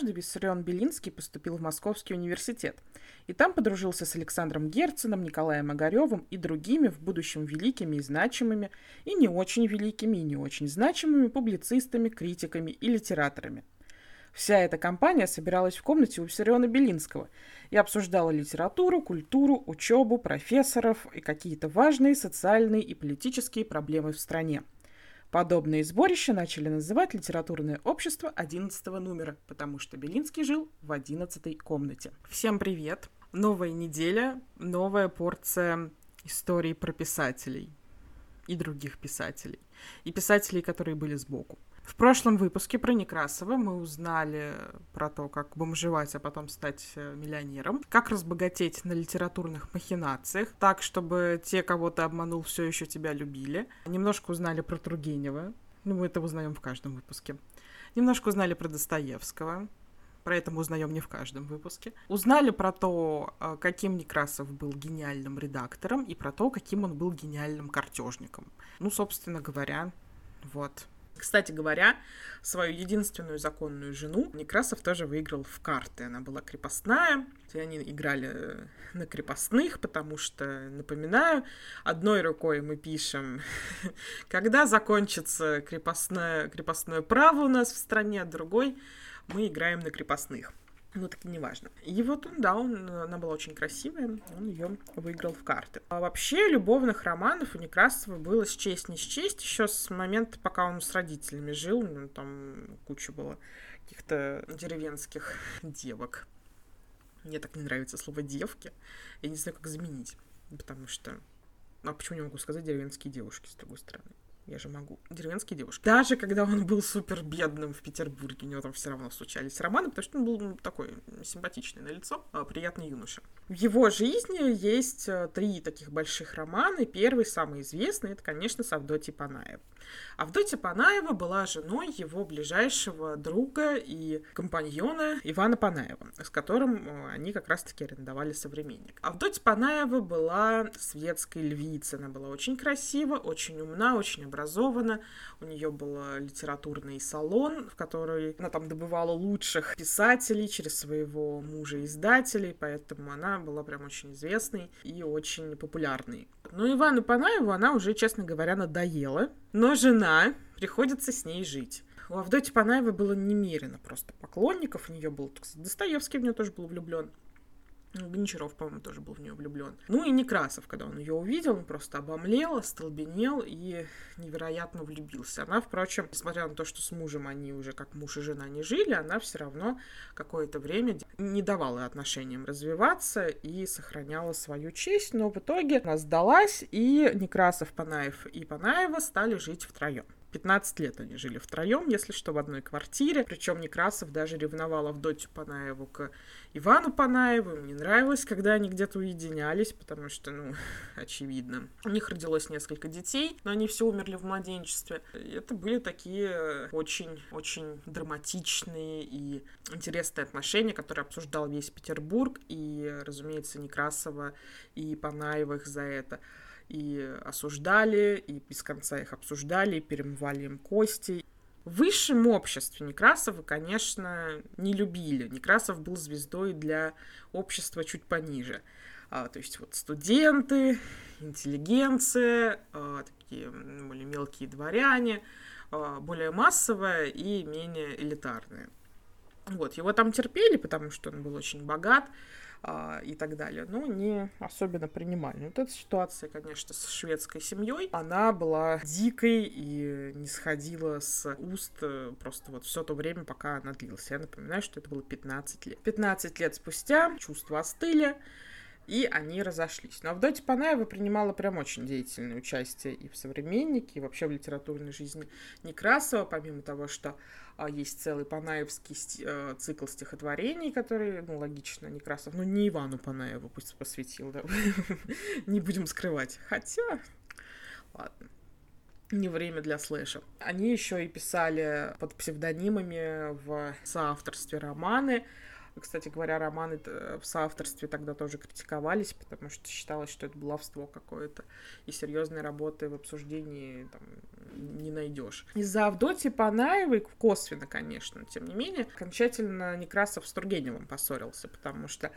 Однажды Виссарион Белинский поступил в Московский университет, и там подружился с Александром Герценом, Николаем Огаревым и другими в будущем великими и значимыми, и не очень великими и не очень значимыми публицистами, критиками и литераторами. Вся эта компания собиралась в комнате у Виссариона Белинского и обсуждала литературу, культуру, учебу, профессоров и какие-то важные социальные и политические проблемы в стране – Подобные сборища начали называть литературное общество 11 номера, потому что Белинский жил в 11 комнате. Всем привет! Новая неделя, новая порция историй про писателей и других писателей. И писателей, которые были сбоку. В прошлом выпуске про Некрасова мы узнали про то, как бомжевать, а потом стать э, миллионером, как разбогатеть на литературных махинациях, так, чтобы те, кого ты обманул, все еще тебя любили. Немножко узнали про Тургенева, ну, мы это узнаем в каждом выпуске. Немножко узнали про Достоевского, про это мы узнаем не в каждом выпуске. Узнали про то, э, каким Некрасов был гениальным редактором, и про то, каким он был гениальным картежником. Ну, собственно говоря, вот. Кстати говоря, свою единственную законную жену Некрасов тоже выиграл в карты. Она была крепостная, и они играли э, на крепостных, потому что, напоминаю, одной рукой мы пишем, когда закончится крепостное, крепостное право у нас в стране, а другой мы играем на крепостных ну так не важно. И вот он, да, он, она была очень красивая, он ее выиграл в карты. А вообще любовных романов у Некрасова было с честь не с честь, еще с момента, пока он с родителями жил, ну, там куча было каких-то деревенских девок. Мне так не нравится слово девки. Я не знаю, как заменить, потому что... А почему не могу сказать деревенские девушки, с другой стороны? Я же могу. Деревенские девушки. Даже когда он был супер бедным в Петербурге, у него там все равно случались романы, потому что он был ну, такой симпатичный на лицо, а, приятный юноша. В его жизни есть э, три таких больших романа. Первый, самый известный, это, конечно, с Авдотьей Панаев. Авдотья Панаева была женой его ближайшего друга и компаньона Ивана Панаева, с которым э, они как раз-таки арендовали современник. Авдотья Панаева была светской львицей. Она была очень красива, очень умна, очень образована. У нее был литературный салон, в который она там добывала лучших писателей через своего мужа-издателей, поэтому она была прям очень известной и очень популярной. Но Ивану Панаеву она уже, честно говоря, надоела, но жена приходится с ней жить. У Авдотьи Панаевой было немерено просто поклонников, у нее был, Достоевский в нее тоже был влюблен. Гончаров, по-моему, тоже был в нее влюблен. Ну и Некрасов, когда он ее увидел, он просто обомлел, остолбенел и невероятно влюбился. Она, впрочем, несмотря на то, что с мужем они уже как муж и жена не жили, она все равно какое-то время не давала отношениям развиваться и сохраняла свою честь, но в итоге она сдалась, и Некрасов, Панаев и Панаева стали жить втроем. 15 лет они жили втроем, если что, в одной квартире. Причем Некрасов даже ревновал Авдотью Панаеву к Ивану Панаеву. Мне нравилось, когда они где-то уединялись, потому что, ну, очевидно. У них родилось несколько детей, но они все умерли в младенчестве. Это были такие очень-очень драматичные и интересные отношения, которые обсуждал весь Петербург. И, разумеется, Некрасова и Панаева их за это и осуждали, и без конца их обсуждали, и перемывали им кости. В высшем обществе Некрасова, конечно, не любили. Некрасов был звездой для общества чуть пониже. А, то есть вот студенты, интеллигенция, а, такие более мелкие дворяне, а, более массовая и менее элитарная. Вот, его там терпели, потому что он был очень богат, а, и так далее. Но не особенно принимали. Вот эта ситуация, конечно, с шведской семьей, она была дикой и не сходила с уст э, просто вот все то время, пока она длилась. Я напоминаю, что это было 15 лет. 15 лет спустя чувства остыли, и они разошлись. Но Авдотья Панаева принимала прям очень деятельное участие и в «Современнике», и вообще в литературной жизни Некрасова, помимо того, что а, есть целый Панаевский э, цикл стихотворений, который, ну, логично, Некрасов, ну, не Ивану Панаеву пусть посвятил, да, не будем скрывать. Хотя, ладно не время для слэша. Они еще и писали под псевдонимами в соавторстве романы. Кстати говоря, романы в соавторстве тогда тоже критиковались, потому что считалось, что это баловство какое-то, и серьезной работы в обсуждении там, не найдешь. Из-за Авдотьи Панаевой, косвенно, конечно, тем не менее, окончательно Некрасов с Тургеневым поссорился, потому что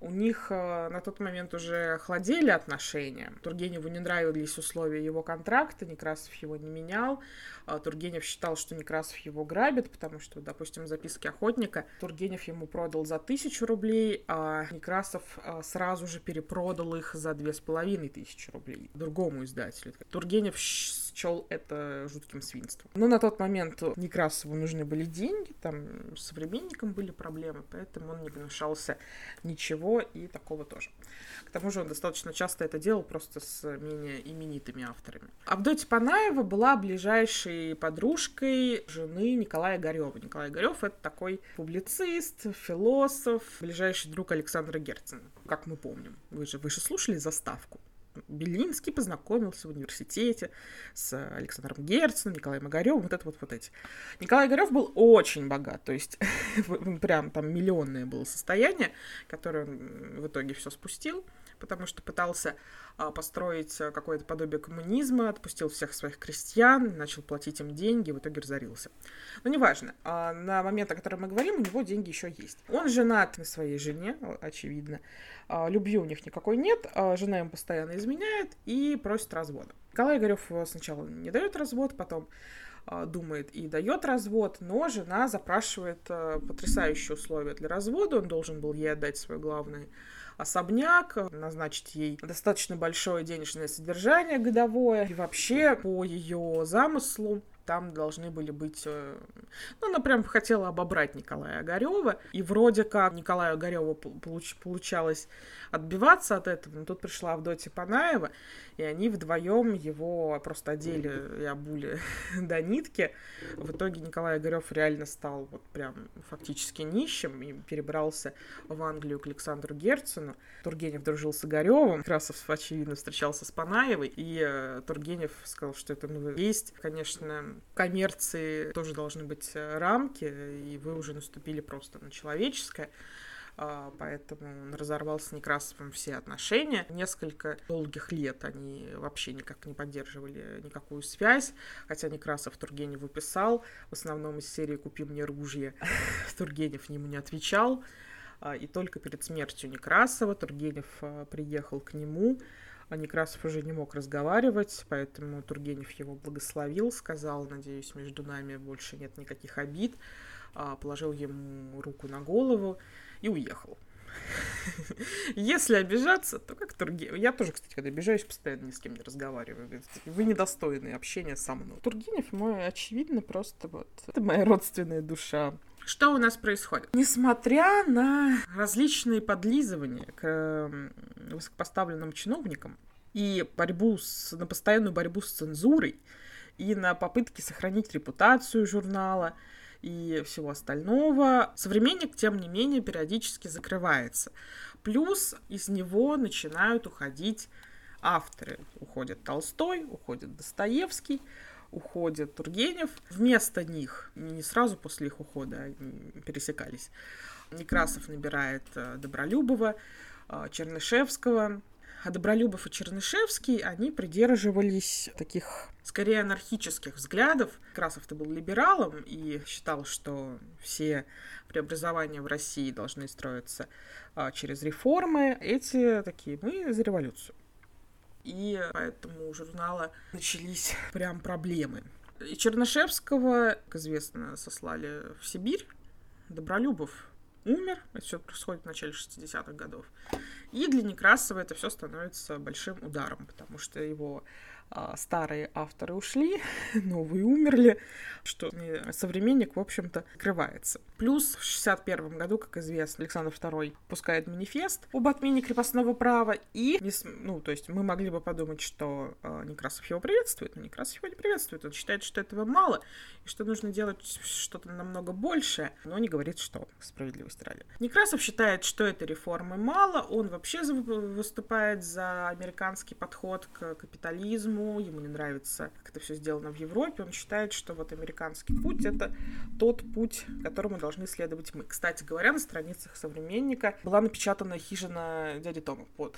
у них э, на тот момент уже охладели отношения. Тургеневу не нравились условия его контракта, Некрасов его не менял. А Тургенев считал, что Некрасов его грабит, потому что, допустим, записки охотника Тургенев ему продал за тысячу рублей, а Некрасов э, сразу же перепродал их за две с половиной тысячи рублей другому издателю. Тургенев счел это жутким свинством. Но на тот момент Некрасову нужны были деньги, там с современником были проблемы, поэтому он не гнушался ничего и такого тоже. К тому же он достаточно часто это делал просто с менее именитыми авторами. Авдотья Панаева была ближайшей подружкой жены Николая Горева. Николай Горев — это такой публицист, философ, ближайший друг Александра Герцена, как мы помним. Вы же, вы же слушали «Заставку»? Белинский познакомился в университете с Александром Герценом, Николаем Огаревым, вот это вот, вот эти. Николай Огарев был очень богат, то есть прям там миллионное было состояние, которое он в итоге все спустил, потому что пытался а, построить а, какое-то подобие коммунизма, отпустил всех своих крестьян, начал платить им деньги, в итоге разорился. Но неважно, а, на момент, о котором мы говорим, у него деньги еще есть. Он женат на своей жене, очевидно, любви у них никакой нет, жена ему постоянно изменяет и просит развода. Николай Игорев э, сначала не дает развод, потом думает и дает развод, но жена запрашивает э, потрясающие условия для развода. Он должен был ей отдать свой главный особняк, назначить ей достаточно большое денежное содержание годовое. И вообще, по ее замыслу, там должны были быть... Э, ну, она прям хотела обобрать Николая Огарева, и вроде как Николаю Огареву получ, получалось отбиваться от этого, но тут пришла Авдотья Панаева, и они вдвоем его просто одели и обули до нитки. В итоге Николай Огарев реально стал вот прям фактически нищим и перебрался в Англию к Александру Герцену. Тургенев дружил с Огаревым, Красов, очевидно, встречался с Панаевой, и э, Тургенев сказал, что это ну, есть, конечно, коммерции тоже должны быть э, рамки, и вы уже наступили просто на человеческое. А, поэтому он разорвал с Некрасовым все отношения. Несколько долгих лет они вообще никак не поддерживали никакую связь, хотя Некрасов Тургеневу писал, в основном из серии «Купи мне ружье». Тургенев ему не отвечал, а, и только перед смертью Некрасова Тургенев а, приехал к нему, а Некрасов уже не мог разговаривать, поэтому Тургенев его благословил, сказал, надеюсь, между нами больше нет никаких обид, положил ему руку на голову и уехал. Если обижаться, то как Тургенев. Я тоже, кстати, когда обижаюсь, постоянно ни с кем не разговариваю. Вы недостойны общения со мной. Тургенев мой, очевидно, просто вот... Это моя родственная душа. Что у нас происходит? Несмотря на различные подлизывания к высокопоставленным чиновникам и борьбу с, на постоянную борьбу с цензурой, и на попытки сохранить репутацию журнала, и всего остального, современник, тем не менее, периодически закрывается. Плюс из него начинают уходить авторы. Уходит Толстой, уходит Достоевский, уходит Тургенев. Вместо них, не сразу после их ухода, они пересекались, Некрасов набирает э, Добролюбова, э, Чернышевского, а Добролюбов и Чернышевский, они придерживались таких скорее анархических взглядов. Красов-то был либералом и считал, что все преобразования в России должны строиться а, через реформы. Эти такие, мы за революцию. И поэтому у журнала начались прям проблемы. И Чернышевского, как известно, сослали в Сибирь. Добролюбов умер. Это все происходит в начале 60-х годов. И для Некрасова это все становится большим ударом, потому что его старые авторы ушли, новые умерли, что современник, в общем-то, скрывается. Плюс в 61 году, как известно, Александр II пускает манифест об отмене крепостного права, и, ну, то есть мы могли бы подумать, что э, Некрасов его приветствует, но Некрасов его не приветствует, он считает, что этого мало, и что нужно делать что-то намного большее, но не говорит, что, справедливости Австралии. Некрасов считает, что этой реформы мало, он вообще выступает за американский подход к капитализму, ему не нравится, как это все сделано в Европе, он считает, что вот американский путь — это тот путь, которому должны следовать мы. Кстати говоря, на страницах «Современника» была напечатана «Хижина дяди Тома» под,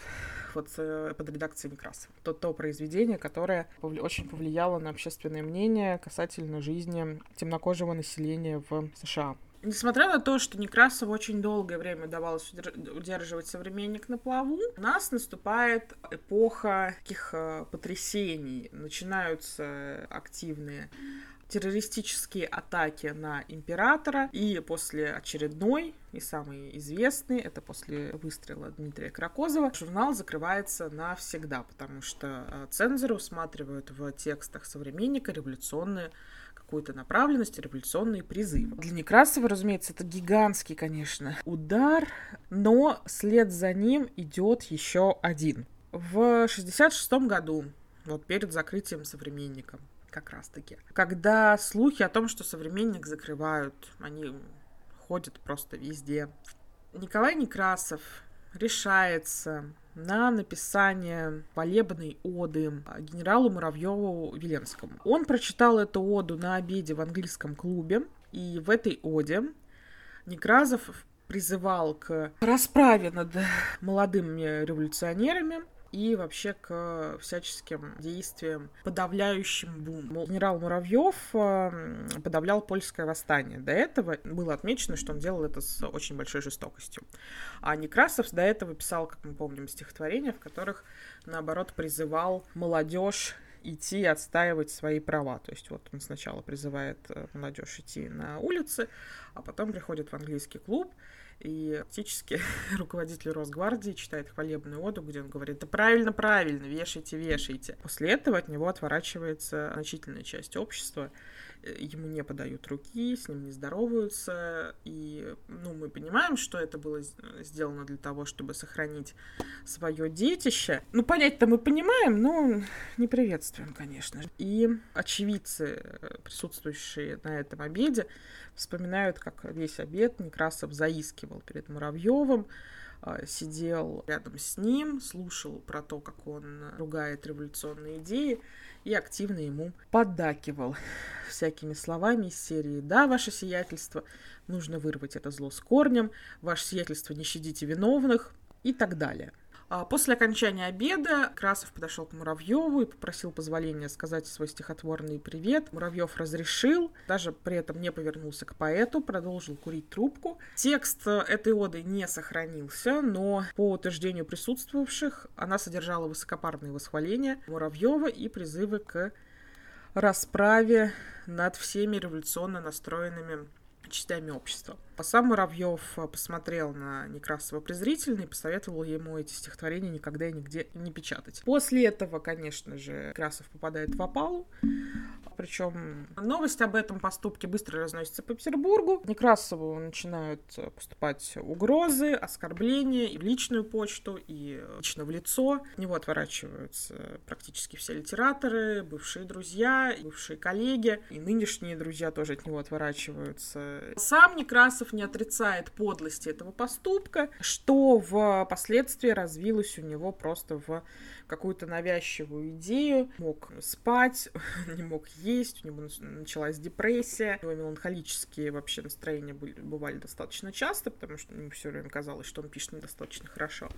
вот, э, под редакцией Некрасова. То, то произведение, которое очень повлияло на общественное мнение касательно жизни темнокожего населения в США. Несмотря на то, что Некрасову очень долгое время давалось удерживать современник на плаву, у нас наступает эпоха таких э, потрясений. Начинаются активные террористические атаки на императора. И после очередной и самый известный, это после выстрела Дмитрия Кракозова, журнал закрывается навсегда, потому что э, цензоры усматривают в текстах современника революционные какую-то направленность, революционные призывы. Для Некрасова, разумеется, это гигантский, конечно, удар, но след за ним идет еще один. В 66 году, вот перед закрытием современника, как раз-таки, когда слухи о том, что современник закрывают, они ходят просто везде. Николай Некрасов решается на написание полебной оды генералу Муравьеву Веленскому. Он прочитал эту оду на обеде в английском клубе, и в этой оде Некрасов призывал к расправе над молодыми революционерами, и вообще к всяческим действиям, подавляющим бум. Генерал Муравьев э, подавлял польское восстание. До этого было отмечено, что он делал это с очень большой жестокостью. А Некрасов до этого писал, как мы помним, стихотворения, в которых, наоборот, призывал молодежь идти отстаивать свои права. То есть вот он сначала призывает э, молодежь идти на улицы, а потом приходит в английский клуб и фактически руководитель Росгвардии читает хвалебную оду, где он говорит, да правильно, правильно, вешайте, вешайте. После этого от него отворачивается значительная часть общества, Э, ему не подают руки, с ним не здороваются, и, ну, мы понимаем, что это было сделано для того, чтобы сохранить свое детище. Ну, понять-то мы понимаем, но не приветствуем, конечно. И очевидцы, э, присутствующие на этом обеде, вспоминают, как весь обед Некрасов заискивал перед Муравьевым, а, сидел рядом с ним, слушал про то, как он ругает революционные идеи, и активно ему поддакивал всякими словами из серии «Да, ваше сиятельство, нужно вырвать это зло с корнем, ваше сиятельство, не щадите виновных» и так далее. А после окончания обеда Красов подошел к Муравьеву и попросил позволения сказать свой стихотворный привет. Муравьев разрешил, даже при этом не повернулся к поэту, продолжил курить трубку. Текст этой оды не сохранился, но по утверждению присутствовавших она содержала высокопарные восхваления Муравьева и призывы к расправе над всеми революционно настроенными частями общества. Сам Муравьев э, посмотрел на Некрасова презрительно и посоветовал ему эти стихотворения никогда и нигде не печатать. После этого, конечно же, Некрасов попадает в опалу, причем новость об этом поступке быстро разносится по Петербургу. Некрасову начинают э, поступать угрозы, оскорбления и в личную почту, и лично в лицо. От него отворачиваются практически все литераторы, бывшие друзья, бывшие коллеги, и нынешние друзья тоже от него отворачиваются. Сам Некрасов не отрицает подлости этого поступка, что впоследствии развилось у него просто в какую-то навязчивую идею, мог спать, не мог есть, у него началась депрессия, у него меланхолические вообще настроения бывали достаточно часто, потому что ему все время казалось, что он пишет недостаточно хорошо.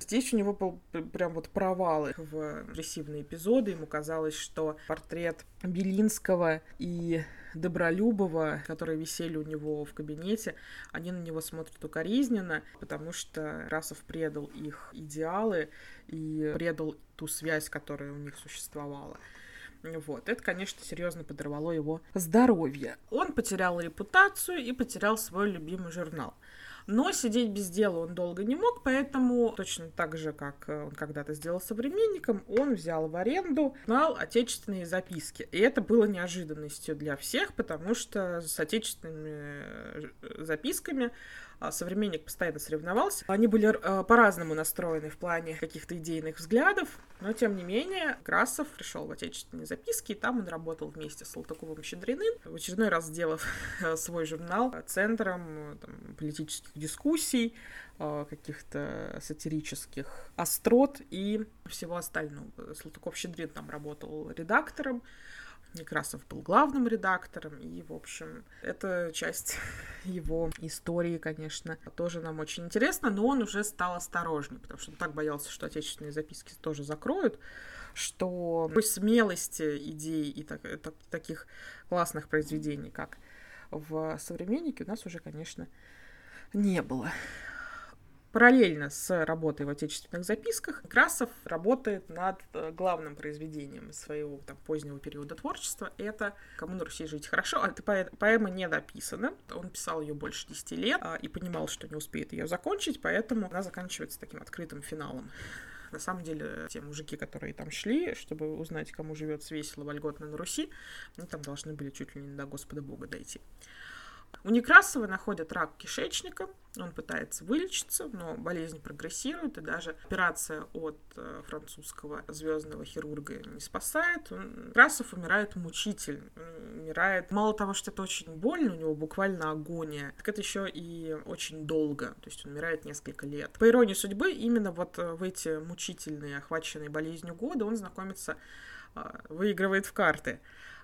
Здесь у него был прям вот провалы в агрессивные эпизоды. Ему казалось, что портрет Белинского и Добролюбова, которые висели у него в кабинете, они на него смотрят укоризненно, потому что Расов предал их идеалы и предал ту связь, которая у них существовала. Вот, это, конечно, серьезно подорвало его здоровье. Он потерял репутацию и потерял свой любимый журнал. Но сидеть без дела он долго не мог, поэтому точно так же, как э, он когда-то сделал современником, он взял в аренду журнал «Отечественные записки». И это было неожиданностью для всех, потому что с отечественными э, записками а, современник постоянно соревновался. Они были э, по-разному настроены в плане каких-то идейных взглядов, но тем не менее Красов пришел в отечественные записки, и там он работал вместе с Салтыковым Щедриным, в очередной раз сделав э, свой журнал центром там, политических дискуссий, э, каких-то сатирических острот и всего остального. Салтыков-Щедрин там работал редактором, Некрасов был главным редактором, и, в общем, эта часть его истории, конечно, тоже нам очень интересна, но он уже стал осторожнее, потому что он так боялся, что отечественные записки тоже закроют, что такой смелости идей и так, так, таких классных произведений, как в «Современнике», у нас уже, конечно, не было. Параллельно с работой в отечественных записках Красов работает над э, главным произведением своего там, позднего периода творчества. Это «Кому на Руси жить хорошо». Эта поэма не дописана. Он писал ее больше 10 лет а, и понимал, что не успеет ее закончить, поэтому она заканчивается таким открытым финалом. На самом деле, те мужики, которые там шли, чтобы узнать, кому живет весело, вольготно на Руси, они там должны были чуть ли не до Господа Бога дойти. У Некрасова находят рак кишечника, он пытается вылечиться, но болезнь прогрессирует, и даже операция от э, французского звездного хирурга не спасает. Он, Некрасов умирает мучительно, умирает. Мало того, что это очень больно, у него буквально агония, так это еще и очень долго, то есть он умирает несколько лет. По иронии судьбы, именно вот э, в эти мучительные, охваченные болезнью годы он знакомится, э, выигрывает в карты.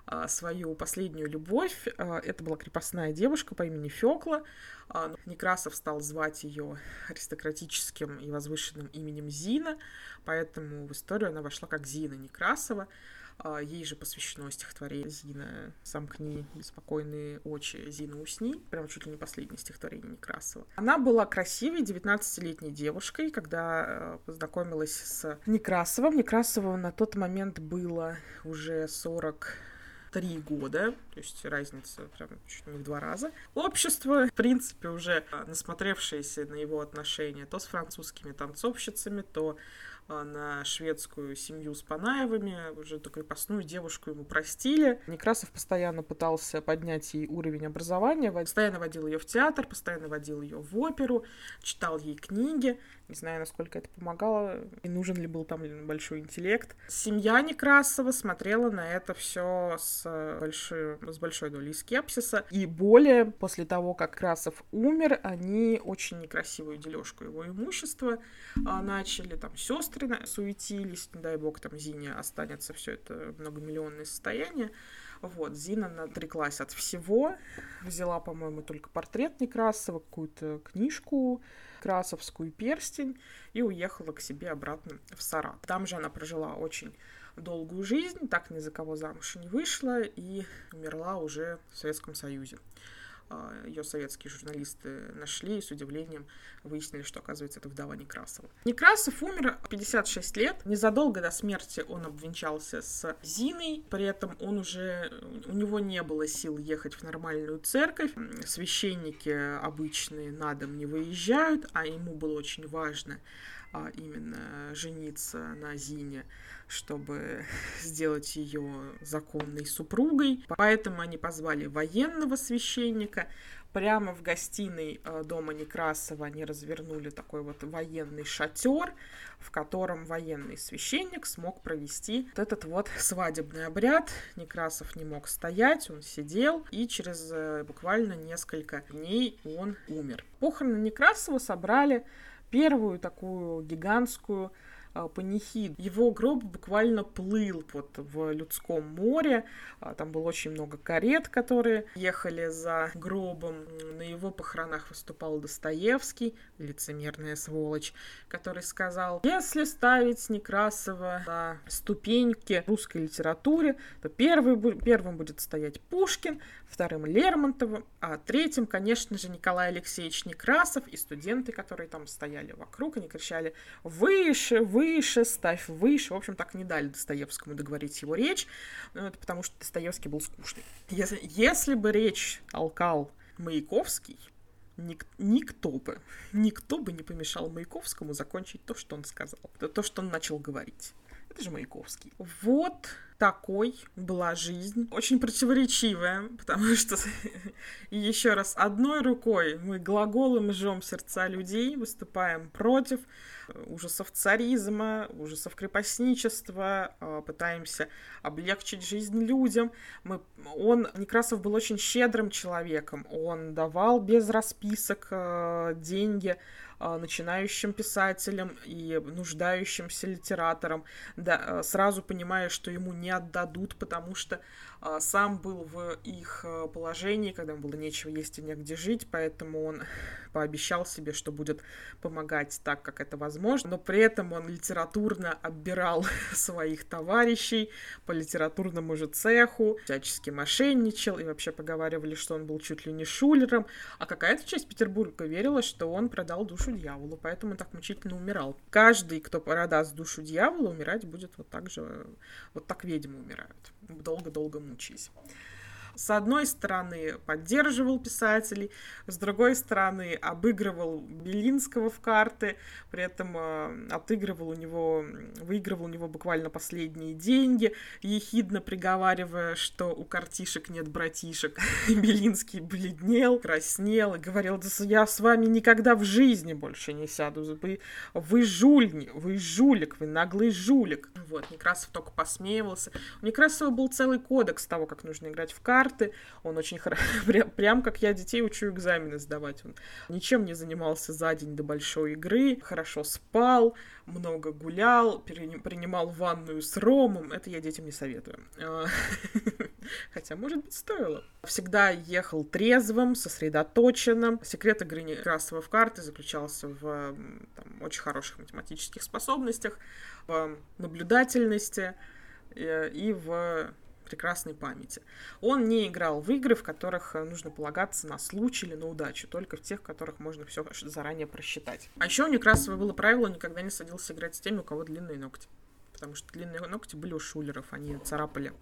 А, свою последнюю любовь. А, это была крепостная девушка по имени Фёкла. А, Некрасов стал звать ее аристократическим и возвышенным именем Зина, поэтому в историю она вошла как Зина Некрасова. Ей же посвящено стихотворение «Зина, сомкни беспокойные очи, Зина, усни». Прям чуть ли не последнее стихотворение Некрасова. Она была красивой 19-летней девушкой, когда познакомилась с Некрасовым. Некрасову на тот момент было уже 40 три года, то есть разница прям чуть не в два раза. Общество, в принципе, уже насмотревшееся на его отношения то с французскими танцовщицами, то а, на шведскую семью с Панаевыми, уже эту крепостную девушку ему простили. Некрасов постоянно пытался поднять ей уровень образования, постоянно водил ее в театр, постоянно водил ее в оперу, читал ей книги. Не знаю, насколько это помогало, и нужен ли был там большой интеллект. Семья Некрасова смотрела на это все с большой, с большой долей скепсиса. И более, после того, как Красов умер, они очень некрасивую дележку его имущества а, начали. Там сестры суетились, не дай бог, там Зине останется все это многомиллионное состояние. Вот, Зина отреклась от всего, взяла, по-моему, только портрет Некрасова, какую-то книжку Красовскую перстень и уехала к себе обратно в Сарат. Там же она прожила очень долгую жизнь, так ни за кого замуж не вышла и умерла уже в Советском Союзе. А, ее советские журналисты нашли и с удивлением выяснили, что, оказывается, это вдова Некрасова. Некрасов умер в 56 лет. Незадолго до смерти он обвенчался с Зиной, при этом он уже, у него не было сил ехать в нормальную церковь. Священники обычные на дом не выезжают, а ему было очень важно а именно жениться на Зине, чтобы сделать ее законной супругой. Поэтому они позвали военного священника. Прямо в гостиной э, дома Некрасова они развернули такой вот военный шатер, в котором военный священник смог провести вот этот вот свадебный обряд. Некрасов не мог стоять, он сидел, и через э, буквально несколько дней он умер. Похороны Некрасова собрали первую такую гигантскую панихид. Его гроб буквально плыл вот в людском море. А, там было очень много карет, которые ехали за гробом. На его похоронах выступал Достоевский, лицемерная сволочь, который сказал, если ставить Некрасова на ступеньки русской литературе, то первый, первым будет стоять Пушкин, вторым Лермонтовым, а третьим, конечно же, Николай Алексеевич Некрасов и студенты, которые там стояли вокруг, они кричали «Выше, выше, ставь выше!» В общем, так не дали Достоевскому договорить его речь, ну, это потому что Достоевский был скучный. Если, если бы речь толкал Маяковский, ник, никто бы, никто бы не помешал Маяковскому закончить то, что он сказал, то, что он начал говорить. Это же Маяковский. Вот такой была жизнь. Очень противоречивая, потому что, еще раз, одной рукой мы глаголом жжем сердца людей, выступаем против ужасов царизма, ужасов крепостничества, а, пытаемся облегчить жизнь людям. Мы, он, Некрасов был очень щедрым человеком, он давал без расписок а, деньги начинающим писателям и нуждающимся литераторам, да, сразу понимая, что ему не отдадут, потому что а, сам был в их а, положении, когда ему было нечего есть и негде жить, поэтому он пообещал себе, что будет помогать так, как это возможно, но при этом он литературно оббирал своих товарищей по литературному же цеху, всячески мошенничал, и вообще поговаривали, что он был чуть ли не шулером, а какая-то часть Петербурга верила, что он продал душу дьяволу, поэтому он так мучительно умирал. Каждый, кто продаст душу дьявола, умирать будет вот так же, вот так ведьмы умирают, долго-долго мучаются учись С одной стороны поддерживал писателей, с другой стороны обыгрывал Белинского в карты, при этом э, отыгрывал у него, выигрывал у него буквально последние деньги, ехидно приговаривая, что у картишек нет братишек. Белинский бледнел, краснел и говорил, да я с вами никогда в жизни больше не сяду, вы, вы жульни, вы жулик, вы наглый жулик. Вот, Некрасов только посмеивался. У Некрасова был целый кодекс того, как нужно играть в карты, карты. Он очень хорошо, прям, как я детей учу экзамены сдавать. Он ничем не занимался за день до большой игры, хорошо спал, много гулял, принимал ванную с ромом. Это я детям не советую. А, хотя, может быть, стоило. Всегда ехал трезвым, сосредоточенным. Секрет игры Некрасова в карты заключался в там, очень хороших математических способностях, в наблюдательности э, и в прекрасной памяти. Он не играл в игры, в которых э, нужно полагаться на случай или на удачу, только в тех, в которых можно все заранее просчитать. А еще у Некрасова было правило, никогда не садился играть с теми, у кого длинные ногти потому что длинные ногти были у шулеров, они царапали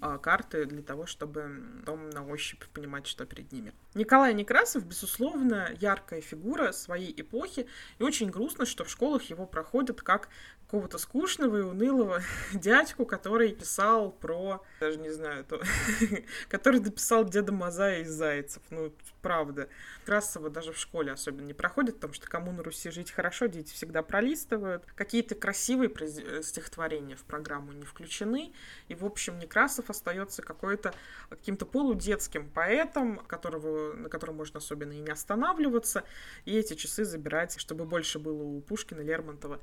а, карты для того, чтобы потом на ощупь понимать, что перед ними. Николай Некрасов, безусловно, яркая фигура своей эпохи, и очень грустно, что в школах его проходят как какого-то скучного и унылого дядьку, который писал про, даже не знаю, то, который дописал Деда Мазая из Зайцев. Ну, правда. Красова даже в школе особенно не проходит, потому что кому на Руси жить хорошо, дети всегда пролистывают. Какие-то красивые э, стихотворения в программу не включены. И, в общем, Некрасов остается какой-то каким-то полудетским поэтом, которого, на котором можно особенно и не останавливаться, и эти часы забирать, чтобы больше было у Пушкина, Лермонтова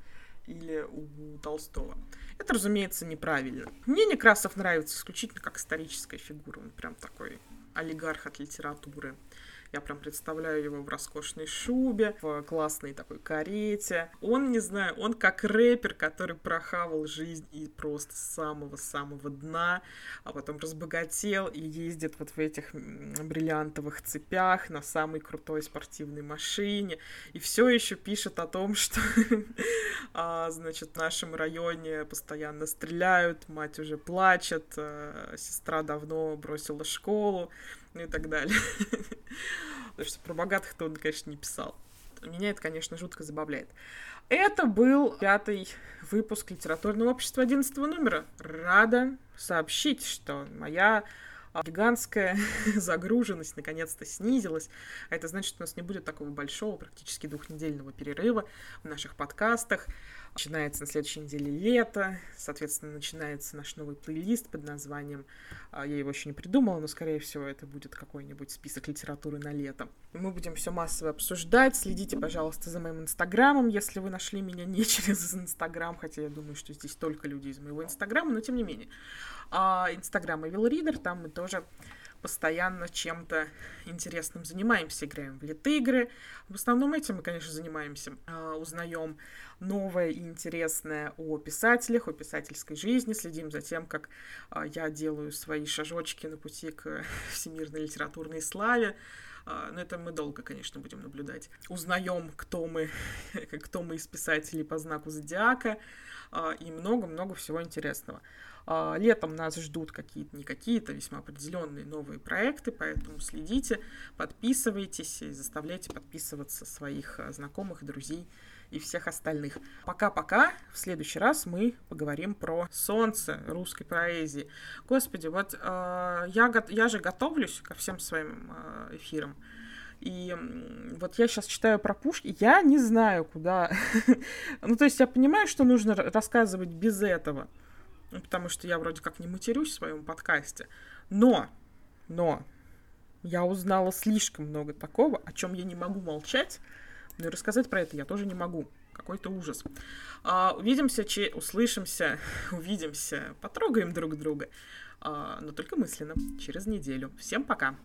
или у Толстого. Это, разумеется, неправильно. Мне Некрасов нравится исключительно как историческая фигура. Он прям такой олигарх от литературы. Я прям представляю его в роскошной шубе, в классной такой карете. Он, не знаю, он как рэпер, который прохавал жизнь и просто с самого-самого дна, а потом разбогател и ездит вот в этих бриллиантовых цепях на самой крутой спортивной машине. И все еще пишет о том, что, а, значит, в нашем районе постоянно стреляют, мать уже плачет, а, сестра давно бросила школу ну и так далее. Потому что про богатых-то он, конечно, не писал. Меня это, конечно, жутко забавляет. Это был пятый выпуск литературного общества 11 номера. Рада сообщить, что моя гигантская загруженность наконец-то снизилась. А это значит, что у нас не будет такого большого, практически двухнедельного перерыва в наших подкастах. Начинается на следующей неделе лето, соответственно, начинается наш новый плейлист под названием, а, я его еще не придумала, но, скорее всего, это будет какой-нибудь список литературы на лето. Мы будем все массово обсуждать. Следите, пожалуйста, за моим инстаграмом, если вы нашли меня не через инстаграм, хотя я думаю, что здесь только люди из моего инстаграма, но тем не менее. А инстаграм Evil Reader, там мы тоже постоянно чем-то интересным занимаемся, играем в лит-игры. В основном этим мы, конечно, занимаемся. А, узнаем новое и интересное о писателях, о писательской жизни, следим за тем, как а, я делаю свои шажочки на пути к всемирной литературной славе. А, но это мы долго, конечно, будем наблюдать. Узнаем, кто мы, кто мы из писателей по знаку зодиака и много-много всего интересного. А, летом нас ждут какие-то, не какие-то, весьма определенные новые проекты, поэтому следите, подписывайтесь и заставляйте подписываться своих а, знакомых, друзей и всех остальных. Пока-пока. В следующий раз мы поговорим про солнце русской поэзии. Господи, вот э, я, я же готовлюсь ко всем своим э, эфирам. И вот я сейчас читаю про Пушки, я не знаю, куда. ну, то есть я понимаю, что нужно рассказывать без этого, потому что я вроде как не матерюсь в своем подкасте. Но, но, я узнала слишком много такого, о чем я не могу молчать, но и рассказать про это я тоже не могу. Какой-то ужас. А, увидимся, че, услышимся, увидимся, потрогаем друг друга, а, но только мысленно, через неделю. Всем пока!